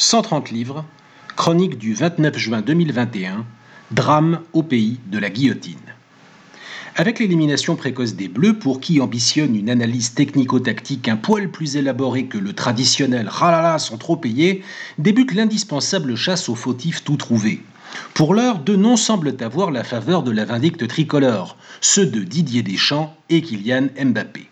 130 livres, chronique du 29 juin 2021, drame au pays de la guillotine. Avec l'élimination précoce des Bleus, pour qui ambitionne une analyse technico-tactique un poil plus élaborée que le traditionnel « ralala sont trop payés », débute l'indispensable chasse aux fautifs tout trouvés. Pour l'heure, deux noms semblent avoir la faveur de la vindicte tricolore, ceux de Didier Deschamps et Kylian Mbappé.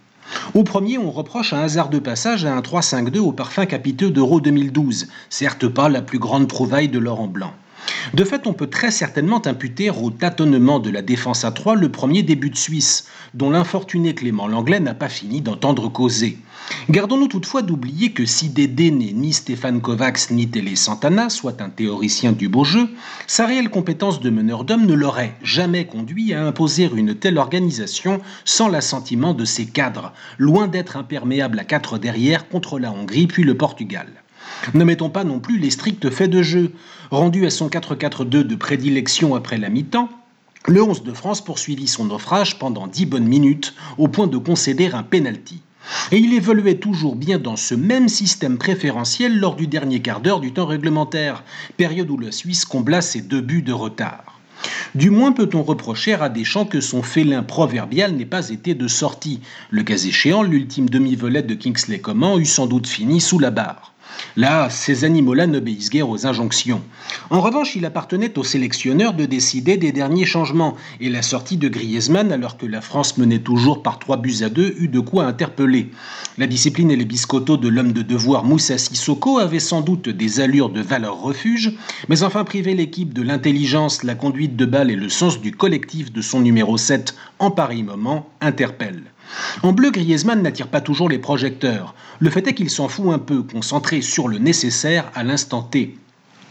Au premier, on reproche un hasard de passage à un 3-5-2 au parfum capiteux d'Euro 2012, certes pas la plus grande trouvaille de Laurent Blanc. De fait, on peut très certainement imputer au tâtonnement de la défense à 3 le premier début de Suisse, dont l'infortuné Clément Langlais n'a pas fini d'entendre causer. Gardons-nous toutefois d'oublier que si Dédé n'est ni Stéphane Kovacs ni Télé Santana, soit un théoricien du beau jeu, sa réelle compétence de meneur d'homme ne l'aurait jamais conduit à imposer une telle organisation sans l'assentiment de ses cadres, loin d'être imperméable à quatre derrière contre la Hongrie puis le Portugal. Ne mettons pas non plus les stricts faits de jeu. Rendu à son 4-4-2 de prédilection après la mi-temps, le 11 de France poursuivit son naufrage pendant dix bonnes minutes au point de concéder un penalty. Et il évoluait toujours bien dans ce même système préférentiel lors du dernier quart d'heure du temps réglementaire, période où la Suisse combla ses deux buts de retard. Du moins peut-on reprocher à Deschamps que son félin proverbial n'ait pas été de sortie. Le cas échéant, l'ultime demi-volette de Kingsley Coman eût sans doute fini sous la barre. Là, ces animaux-là n'obéissent guère aux injonctions. En revanche, il appartenait au sélectionneur de décider des derniers changements, et la sortie de Griezmann, alors que la France menait toujours par trois buts à deux, eut de quoi interpeller. La discipline et les biscottos de l'homme de devoir Moussa Sissoko avaient sans doute des allures de valeur refuge, mais enfin priver l'équipe de l'intelligence, la conduite de balle et le sens du collectif de son numéro 7 en pareil moment interpelle. En bleu, Griezmann n'attire pas toujours les projecteurs. Le fait est qu'il s'en fout un peu, concentré sur le nécessaire à l'instant T.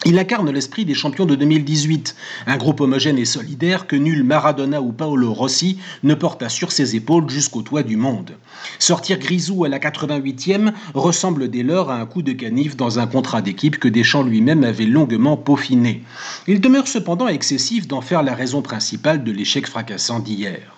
Il incarne l'esprit des champions de 2018, un groupe homogène et solidaire que nul Maradona ou Paolo Rossi ne porta sur ses épaules jusqu'au toit du monde. Sortir Grisou à la 88e ressemble dès lors à un coup de canif dans un contrat d'équipe que Deschamps lui-même avait longuement peaufiné. Il demeure cependant excessif d'en faire la raison principale de l'échec fracassant d'hier.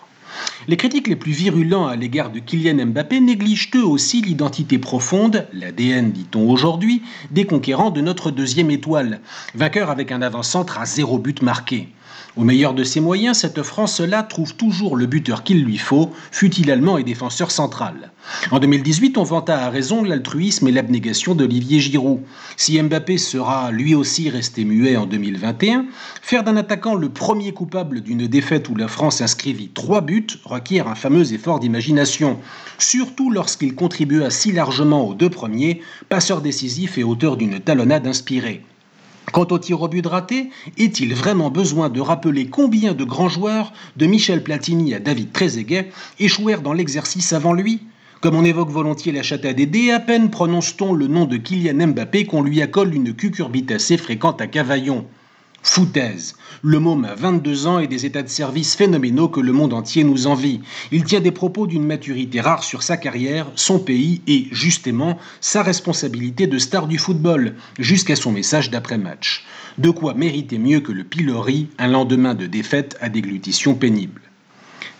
Les critiques les plus virulents à l'égard de Kylian Mbappé négligent eux aussi l'identité profonde, l'ADN dit-on aujourd'hui, des conquérants de notre deuxième étoile, vainqueur avec un avant-centre à zéro but marqué. Au meilleur de ses moyens, cette France-là trouve toujours le buteur qu'il lui faut, fut-il allemand et défenseur central. En 2018, on vanta à raison l'altruisme et l'abnégation d'Olivier Giroud. Si Mbappé sera lui aussi resté muet en 2021, faire d'un attaquant le premier coupable d'une défaite où la France inscrivit trois buts requiert un fameux effort d'imagination, surtout lorsqu'il contribua si largement aux deux premiers, passeur décisif et auteur d'une talonnade inspirée. Quant au tir au but raté, est-il vraiment besoin de rappeler combien de grands joueurs, de Michel Platini à David Trezeguet, échouèrent dans l'exercice avant lui? Comme on évoque volontiers la chatte à Dédé, à peine prononce-t-on le nom de Kylian Mbappé qu'on lui accole une cucurbitacée fréquente à Cavaillon. Foutaise. Le môme a 22 ans et des états de service phénoménaux que le monde entier nous envie. Il tient des propos d'une maturité rare sur sa carrière, son pays et, justement, sa responsabilité de star du football, jusqu'à son message d'après-match. De quoi mériter mieux que le pilori un lendemain de défaite à déglutition pénible.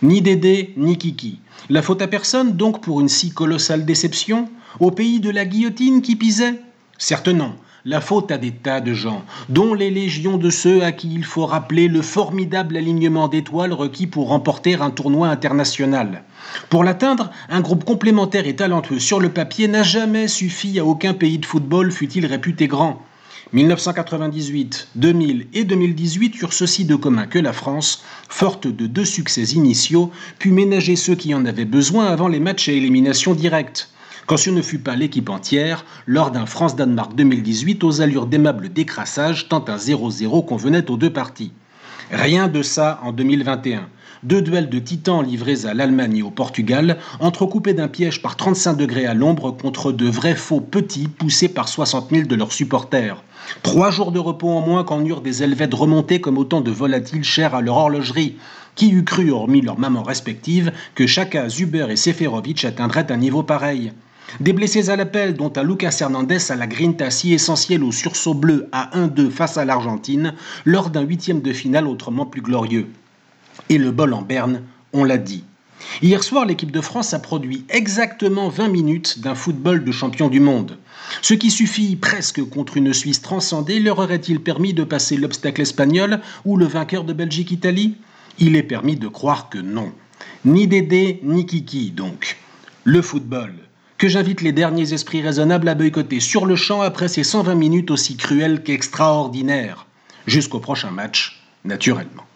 Ni Dédé, ni Kiki. La faute à personne donc pour une si colossale déception? Au pays de la guillotine qui pisait? Certes non la faute à des tas de gens, dont les légions de ceux à qui il faut rappeler le formidable alignement d'étoiles requis pour remporter un tournoi international. Pour l'atteindre, un groupe complémentaire et talentueux sur le papier n'a jamais suffi à aucun pays de football, fût-il réputé grand. 1998, 2000 et 2018 eurent ceci de commun que la France, forte de deux succès initiaux, put ménager ceux qui en avaient besoin avant les matchs à élimination directe quand ce ne fut pas l'équipe entière, lors d'un France-Danemark 2018 aux allures d'aimable décrassage, tant un 0-0 convenait aux deux parties. Rien de ça en 2021. Deux duels de titans livrés à l'Allemagne et au Portugal, entrecoupés d'un piège par 35 degrés à l'ombre contre de vrais faux petits poussés par 60 000 de leurs supporters. Trois jours de repos en moins qu'en eurent des Helvètes remontés comme autant de volatiles chers à leur horlogerie. Qui eût cru, hormis leurs mamans respectives, que chacun Zuber et Seferovic atteindraient un niveau pareil? Des blessés à l'appel, dont un Lucas Hernandez à la grinta si essentielle au sursaut bleu à 1-2 face à l'Argentine, lors d'un huitième de finale autrement plus glorieux. Et le bol en berne, on l'a dit. Hier soir, l'équipe de France a produit exactement 20 minutes d'un football de champion du monde. Ce qui suffit presque contre une Suisse transcendée leur aurait-il permis de passer l'obstacle espagnol ou le vainqueur de Belgique-Italie? Il est permis de croire que non. Ni Dédé, ni Kiki donc. Le football, que j'invite les derniers esprits raisonnables à boycotter sur le champ après ces 120 minutes aussi cruelles qu'extraordinaires. Jusqu'au prochain match, naturellement.